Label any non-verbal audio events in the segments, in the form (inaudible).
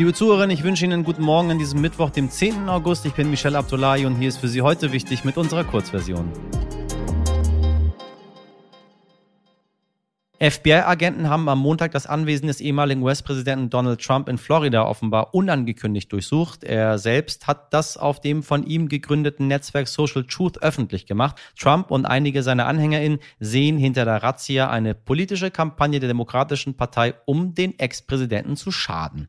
Liebe Zuhörerinnen, ich wünsche Ihnen einen guten Morgen an diesem Mittwoch, dem 10. August. Ich bin Michelle Abdullahi und hier ist für Sie heute wichtig mit unserer Kurzversion. FBI-Agenten haben am Montag das Anwesen des ehemaligen US-Präsidenten Donald Trump in Florida offenbar unangekündigt durchsucht. Er selbst hat das auf dem von ihm gegründeten Netzwerk Social Truth öffentlich gemacht. Trump und einige seiner AnhängerInnen sehen hinter der Razzia eine politische Kampagne der Demokratischen Partei, um den Ex-Präsidenten zu schaden.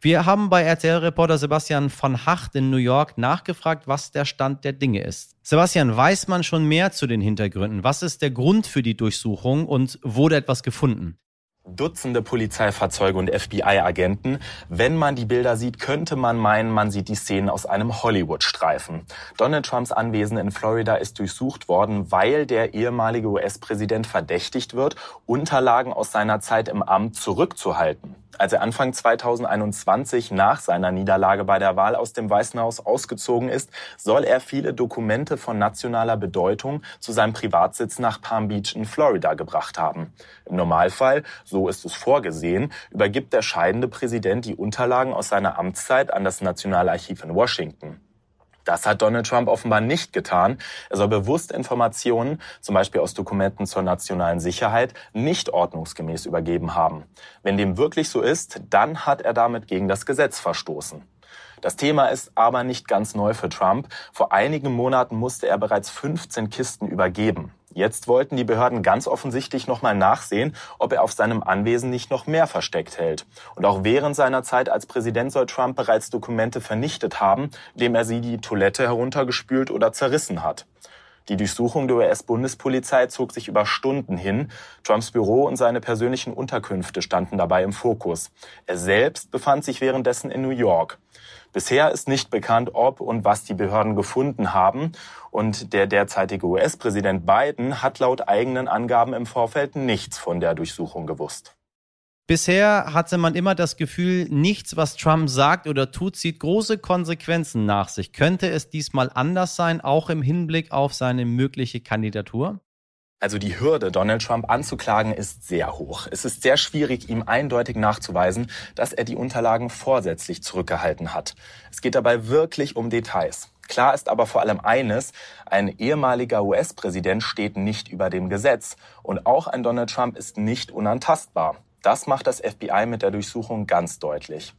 Wir haben bei RTL-Reporter Sebastian von Hacht in New York nachgefragt, was der Stand der Dinge ist. Sebastian, weiß man schon mehr zu den Hintergründen? Was ist der Grund für die Durchsuchung und wurde etwas gefunden? Dutzende Polizeifahrzeuge und FBI-Agenten. Wenn man die Bilder sieht, könnte man meinen, man sieht die Szenen aus einem Hollywood-Streifen. Donald Trumps Anwesen in Florida ist durchsucht worden, weil der ehemalige US-Präsident verdächtigt wird, Unterlagen aus seiner Zeit im Amt zurückzuhalten. Als er Anfang 2021 nach seiner Niederlage bei der Wahl aus dem Weißen Haus ausgezogen ist, soll er viele Dokumente von nationaler Bedeutung zu seinem Privatsitz nach Palm Beach in Florida gebracht haben. Im Normalfall, so ist es vorgesehen, übergibt der scheidende Präsident die Unterlagen aus seiner Amtszeit an das Nationalarchiv in Washington. Das hat Donald Trump offenbar nicht getan. Er soll bewusst Informationen, zum Beispiel aus Dokumenten zur nationalen Sicherheit, nicht ordnungsgemäß übergeben haben. Wenn dem wirklich so ist, dann hat er damit gegen das Gesetz verstoßen. Das Thema ist aber nicht ganz neu für Trump. Vor einigen Monaten musste er bereits 15 Kisten übergeben. Jetzt wollten die Behörden ganz offensichtlich nochmal nachsehen, ob er auf seinem Anwesen nicht noch mehr versteckt hält. Und auch während seiner Zeit als Präsident soll Trump bereits Dokumente vernichtet haben, indem er sie die Toilette heruntergespült oder zerrissen hat. Die Durchsuchung der US-Bundespolizei zog sich über Stunden hin. Trumps Büro und seine persönlichen Unterkünfte standen dabei im Fokus. Er selbst befand sich währenddessen in New York. Bisher ist nicht bekannt, ob und was die Behörden gefunden haben. Und der derzeitige US-Präsident Biden hat laut eigenen Angaben im Vorfeld nichts von der Durchsuchung gewusst. Bisher hatte man immer das Gefühl, nichts, was Trump sagt oder tut, zieht große Konsequenzen nach sich. Könnte es diesmal anders sein, auch im Hinblick auf seine mögliche Kandidatur? Also die Hürde, Donald Trump anzuklagen, ist sehr hoch. Es ist sehr schwierig, ihm eindeutig nachzuweisen, dass er die Unterlagen vorsätzlich zurückgehalten hat. Es geht dabei wirklich um Details. Klar ist aber vor allem eines, ein ehemaliger US-Präsident steht nicht über dem Gesetz und auch ein Donald Trump ist nicht unantastbar. Das macht das FBI mit der Durchsuchung ganz deutlich.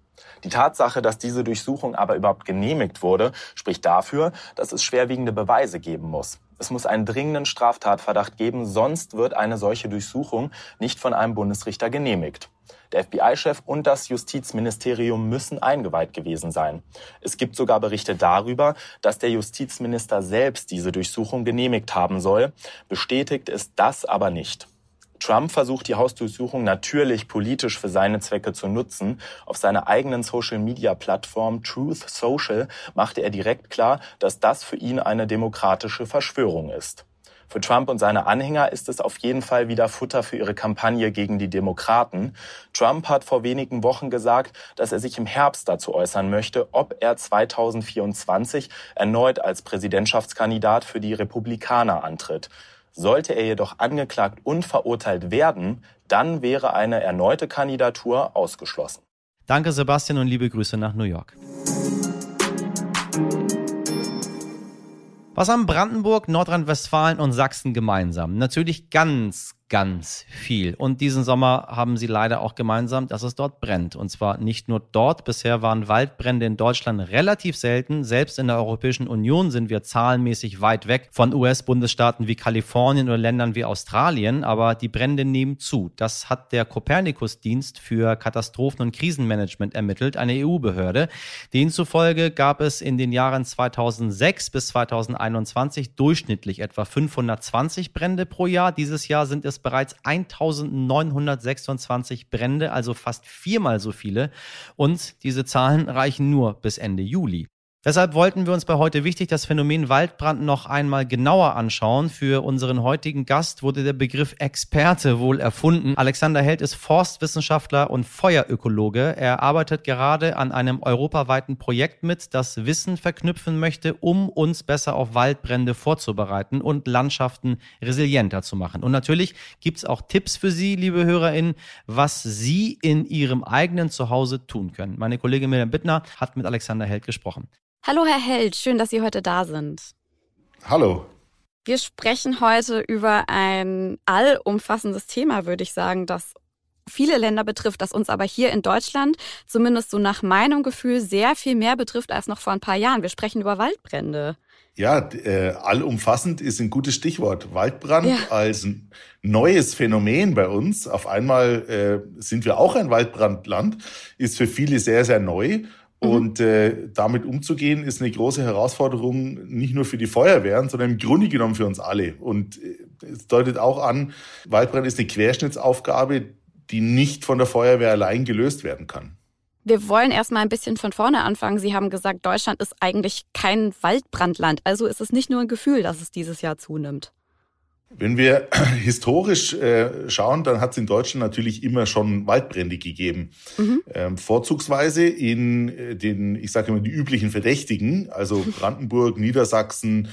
Die Tatsache, dass diese Durchsuchung aber überhaupt genehmigt wurde, spricht dafür, dass es schwerwiegende Beweise geben muss. Es muss einen dringenden Straftatverdacht geben, sonst wird eine solche Durchsuchung nicht von einem Bundesrichter genehmigt. Der FBI-Chef und das Justizministerium müssen eingeweiht gewesen sein. Es gibt sogar Berichte darüber, dass der Justizminister selbst diese Durchsuchung genehmigt haben soll. Bestätigt ist das aber nicht. Trump versucht die Hausdurchsuchung natürlich politisch für seine Zwecke zu nutzen. Auf seiner eigenen Social-Media-Plattform Truth Social machte er direkt klar, dass das für ihn eine demokratische Verschwörung ist. Für Trump und seine Anhänger ist es auf jeden Fall wieder Futter für ihre Kampagne gegen die Demokraten. Trump hat vor wenigen Wochen gesagt, dass er sich im Herbst dazu äußern möchte, ob er 2024 erneut als Präsidentschaftskandidat für die Republikaner antritt. Sollte er jedoch angeklagt und verurteilt werden, dann wäre eine erneute Kandidatur ausgeschlossen. Danke Sebastian und liebe Grüße nach New York. Was haben Brandenburg, Nordrhein-Westfalen und Sachsen gemeinsam? Natürlich ganz, ganz viel. Und diesen Sommer haben sie leider auch gemeinsam, dass es dort brennt. Und zwar nicht nur dort. Bisher waren Waldbrände in Deutschland relativ selten. Selbst in der Europäischen Union sind wir zahlenmäßig weit weg von US-Bundesstaaten wie Kalifornien oder Ländern wie Australien. Aber die Brände nehmen zu. Das hat der Kopernikus-Dienst für Katastrophen- und Krisenmanagement ermittelt, eine EU-Behörde. Demzufolge gab es in den Jahren 2006 bis 2021 durchschnittlich etwa 520 Brände pro Jahr. Dieses Jahr sind es es bereits 1926 Brände, also fast viermal so viele. Und diese Zahlen reichen nur bis Ende Juli. Deshalb wollten wir uns bei heute wichtig das Phänomen Waldbrand noch einmal genauer anschauen. Für unseren heutigen Gast wurde der Begriff Experte wohl erfunden. Alexander Held ist Forstwissenschaftler und Feuerökologe. Er arbeitet gerade an einem europaweiten Projekt mit, das Wissen verknüpfen möchte, um uns besser auf Waldbrände vorzubereiten und Landschaften resilienter zu machen. Und natürlich gibt es auch Tipps für Sie, liebe HörerInnen, was Sie in Ihrem eigenen Zuhause tun können. Meine Kollegin Miriam Bittner hat mit Alexander Held gesprochen. Hallo Herr Held, schön, dass Sie heute da sind. Hallo. Wir sprechen heute über ein allumfassendes Thema, würde ich sagen, das viele Länder betrifft, das uns aber hier in Deutschland, zumindest so nach meinem Gefühl, sehr viel mehr betrifft als noch vor ein paar Jahren. Wir sprechen über Waldbrände. Ja, äh, allumfassend ist ein gutes Stichwort. Waldbrand ja. als ein neues Phänomen bei uns. Auf einmal äh, sind wir auch ein Waldbrandland, ist für viele sehr, sehr neu. Mhm. Und äh, damit umzugehen, ist eine große Herausforderung, nicht nur für die Feuerwehren, sondern im Grunde genommen für uns alle. Und äh, es deutet auch an, Waldbrand ist eine Querschnittsaufgabe, die nicht von der Feuerwehr allein gelöst werden kann. Wir wollen erstmal ein bisschen von vorne anfangen. Sie haben gesagt, Deutschland ist eigentlich kein Waldbrandland. Also ist es nicht nur ein Gefühl, dass es dieses Jahr zunimmt. Wenn wir (clears throat) historisch äh, schauen, dann hat es in Deutschland natürlich immer schon Waldbrände gegeben. Mhm. Ähm, vorzugsweise in äh, den, ich sage immer, die üblichen Verdächtigen, also (laughs) Brandenburg, Niedersachsen,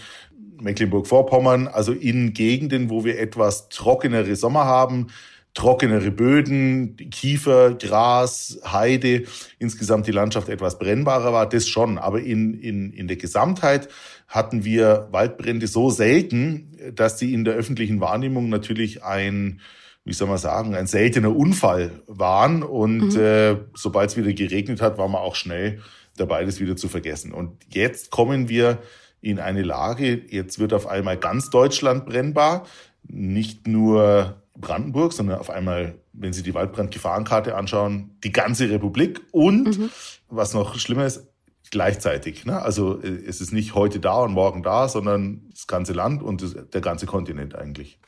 Mecklenburg-Vorpommern, also in Gegenden, wo wir etwas trockenere Sommer haben, trockenere Böden, Kiefer, Gras, Heide, insgesamt die Landschaft etwas brennbarer war, das schon. Aber in, in, in der Gesamtheit hatten wir Waldbrände so selten, dass sie in der öffentlichen Wahrnehmung natürlich ein, wie soll man sagen, ein seltener Unfall waren. Und mhm. äh, sobald es wieder geregnet hat, war man auch schnell dabei, das wieder zu vergessen. Und jetzt kommen wir in eine Lage, jetzt wird auf einmal ganz Deutschland brennbar, nicht nur Brandenburg, sondern auf einmal, wenn Sie die Waldbrandgefahrenkarte anschauen, die ganze Republik und, mhm. was noch schlimmer ist, gleichzeitig. Ne? Also äh, es ist nicht heute da und morgen da, sondern das ganze Land und das, der ganze Kontinent eigentlich.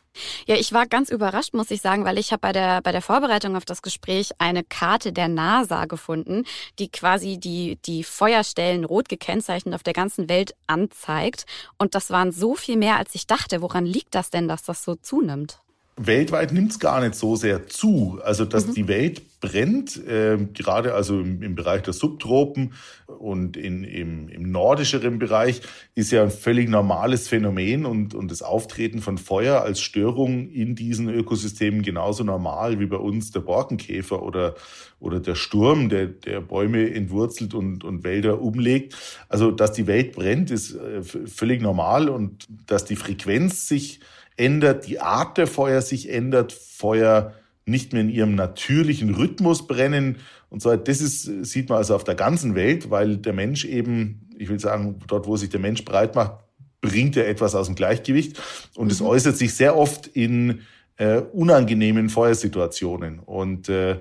Ja, ich war ganz überrascht, muss ich sagen, weil ich habe bei der, bei der Vorbereitung auf das Gespräch eine Karte der NASA gefunden, die quasi die, die Feuerstellen rot gekennzeichnet auf der ganzen Welt anzeigt. Und das waren so viel mehr, als ich dachte. Woran liegt das denn, dass das so zunimmt? Weltweit nimmt es gar nicht so sehr zu. Also dass mhm. die Welt brennt, äh, gerade also im, im, Bereich der Subtropen und in, im, im nordischeren Bereich, ist ja ein völlig normales Phänomen und, und das Auftreten von Feuer als Störung in diesen Ökosystemen genauso normal wie bei uns der Borkenkäfer oder, oder der Sturm, der, der Bäume entwurzelt und, und Wälder umlegt. Also dass die Welt brennt, ist äh, völlig normal und dass die Frequenz sich ändert, die Art der Feuer sich ändert, Feuer nicht mehr in ihrem natürlichen Rhythmus brennen und so. Das ist, sieht man also auf der ganzen Welt, weil der Mensch eben, ich will sagen, dort, wo sich der Mensch breit macht, bringt er etwas aus dem Gleichgewicht und es mhm. äußert sich sehr oft in äh, unangenehmen Feuersituationen und äh,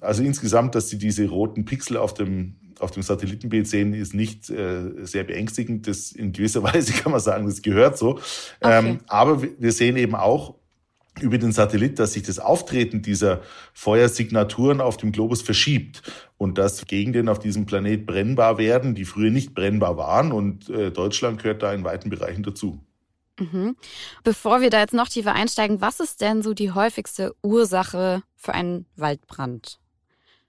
also insgesamt, dass sie diese roten Pixel auf dem auf dem Satellitenbild sehen, ist nicht äh, sehr beängstigend. Das in gewisser (laughs) Weise kann man sagen, das gehört so. Okay. Ähm, aber wir sehen eben auch über den Satellit, dass sich das Auftreten dieser Feuersignaturen auf dem Globus verschiebt und dass Gegenden auf diesem Planet brennbar werden, die früher nicht brennbar waren. Und äh, Deutschland gehört da in weiten Bereichen dazu. Mhm. Bevor wir da jetzt noch tiefer einsteigen, was ist denn so die häufigste Ursache für einen Waldbrand?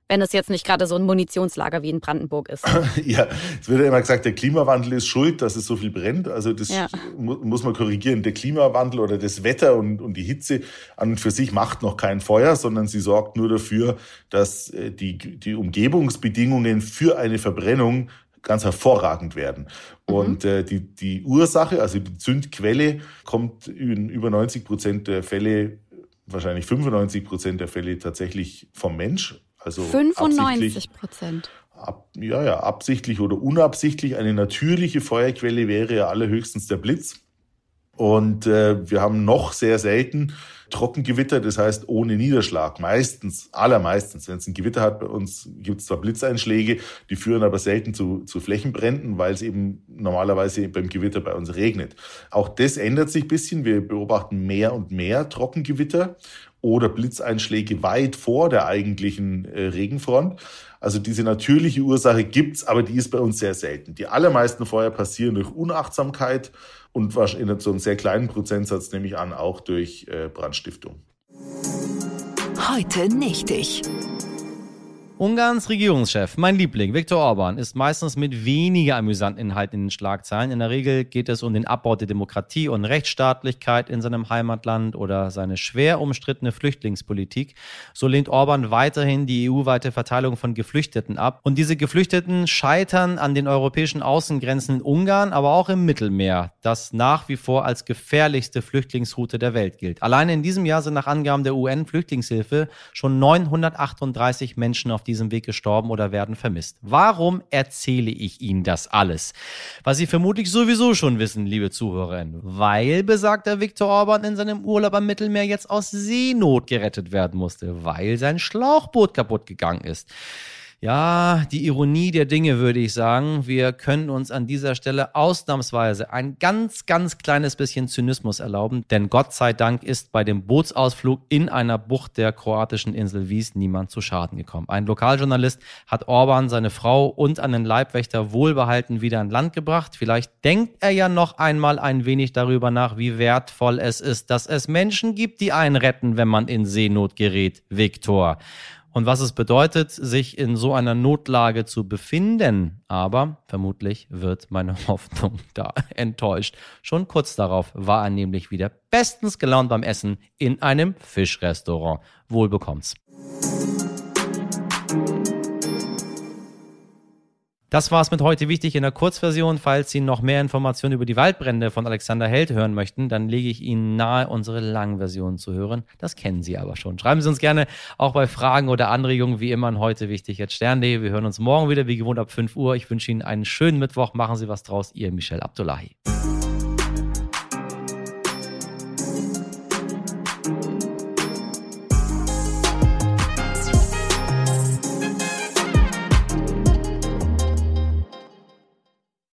Wenn es jetzt nicht gerade so ein Munitionslager wie in Brandenburg ist. (laughs) ja, es wird ja immer gesagt, der Klimawandel ist schuld, dass es so viel brennt. Also das ja. muss man korrigieren. Der Klimawandel oder das Wetter und, und die Hitze an und für sich macht noch kein Feuer, sondern sie sorgt nur dafür, dass äh, die, die Umgebungsbedingungen für eine Verbrennung ganz hervorragend werden. Mhm. Und äh, die, die Ursache, also die Zündquelle, kommt in über 90 Prozent der Fälle, wahrscheinlich 95 Prozent der Fälle tatsächlich vom Mensch. Also 95 Prozent. Ab, ja, ja, absichtlich oder unabsichtlich. Eine natürliche Feuerquelle wäre ja allerhöchstens der Blitz. Und äh, wir haben noch sehr selten Trockengewitter, das heißt ohne Niederschlag. Meistens, allermeistens, wenn es ein Gewitter hat bei uns, gibt es zwar Blitzeinschläge, die führen aber selten zu, zu Flächenbränden, weil es eben normalerweise beim Gewitter bei uns regnet. Auch das ändert sich ein bisschen. Wir beobachten mehr und mehr Trockengewitter oder Blitzeinschläge weit vor der eigentlichen äh, Regenfront. Also diese natürliche Ursache gibt's, aber die ist bei uns sehr selten. Die allermeisten Feuer passieren durch Unachtsamkeit und in so einem sehr kleinen Prozentsatz nehme ich an auch durch äh, Brandstiftung. Heute nicht ich. Ungarns Regierungschef, mein Liebling, Viktor Orban, ist meistens mit weniger amüsanten Inhalten in den Schlagzeilen. In der Regel geht es um den Abbau der Demokratie und Rechtsstaatlichkeit in seinem Heimatland oder seine schwer umstrittene Flüchtlingspolitik. So lehnt Orban weiterhin die EU-weite Verteilung von Geflüchteten ab. Und diese Geflüchteten scheitern an den europäischen Außengrenzen in Ungarn, aber auch im Mittelmeer, das nach wie vor als gefährlichste Flüchtlingsroute der Welt gilt. Alleine in diesem Jahr sind nach Angaben der UN-Flüchtlingshilfe schon 938 Menschen auf diesem Weg gestorben oder werden vermisst. Warum erzähle ich Ihnen das alles? Was Sie vermutlich sowieso schon wissen, liebe Zuhörerinnen. Weil, besagter Viktor Orban in seinem Urlaub am Mittelmeer jetzt aus Seenot gerettet werden musste, weil sein Schlauchboot kaputt gegangen ist. Ja, die Ironie der Dinge würde ich sagen. Wir können uns an dieser Stelle ausnahmsweise ein ganz, ganz kleines bisschen Zynismus erlauben, denn Gott sei Dank ist bei dem Bootsausflug in einer Bucht der kroatischen Insel Wies niemand zu Schaden gekommen. Ein Lokaljournalist hat Orban, seine Frau und einen Leibwächter wohlbehalten wieder an Land gebracht. Vielleicht denkt er ja noch einmal ein wenig darüber nach, wie wertvoll es ist, dass es Menschen gibt, die einen retten, wenn man in Seenot gerät. Viktor und was es bedeutet, sich in so einer Notlage zu befinden. Aber vermutlich wird meine (laughs) Hoffnung da enttäuscht. Schon kurz darauf war er nämlich wieder bestens gelaunt beim Essen in einem Fischrestaurant. Wohl bekommt's. Das war's mit heute wichtig in der Kurzversion. Falls Sie noch mehr Informationen über die Waldbrände von Alexander Held hören möchten, dann lege ich Ihnen nahe, unsere Langversion zu hören. Das kennen Sie aber schon. Schreiben Sie uns gerne auch bei Fragen oder Anregungen, wie immer an heute wichtig jetzt Stern.de. Wir hören uns morgen wieder, wie gewohnt ab 5 Uhr. Ich wünsche Ihnen einen schönen Mittwoch. Machen Sie was draus. Ihr Michel Abdullahi.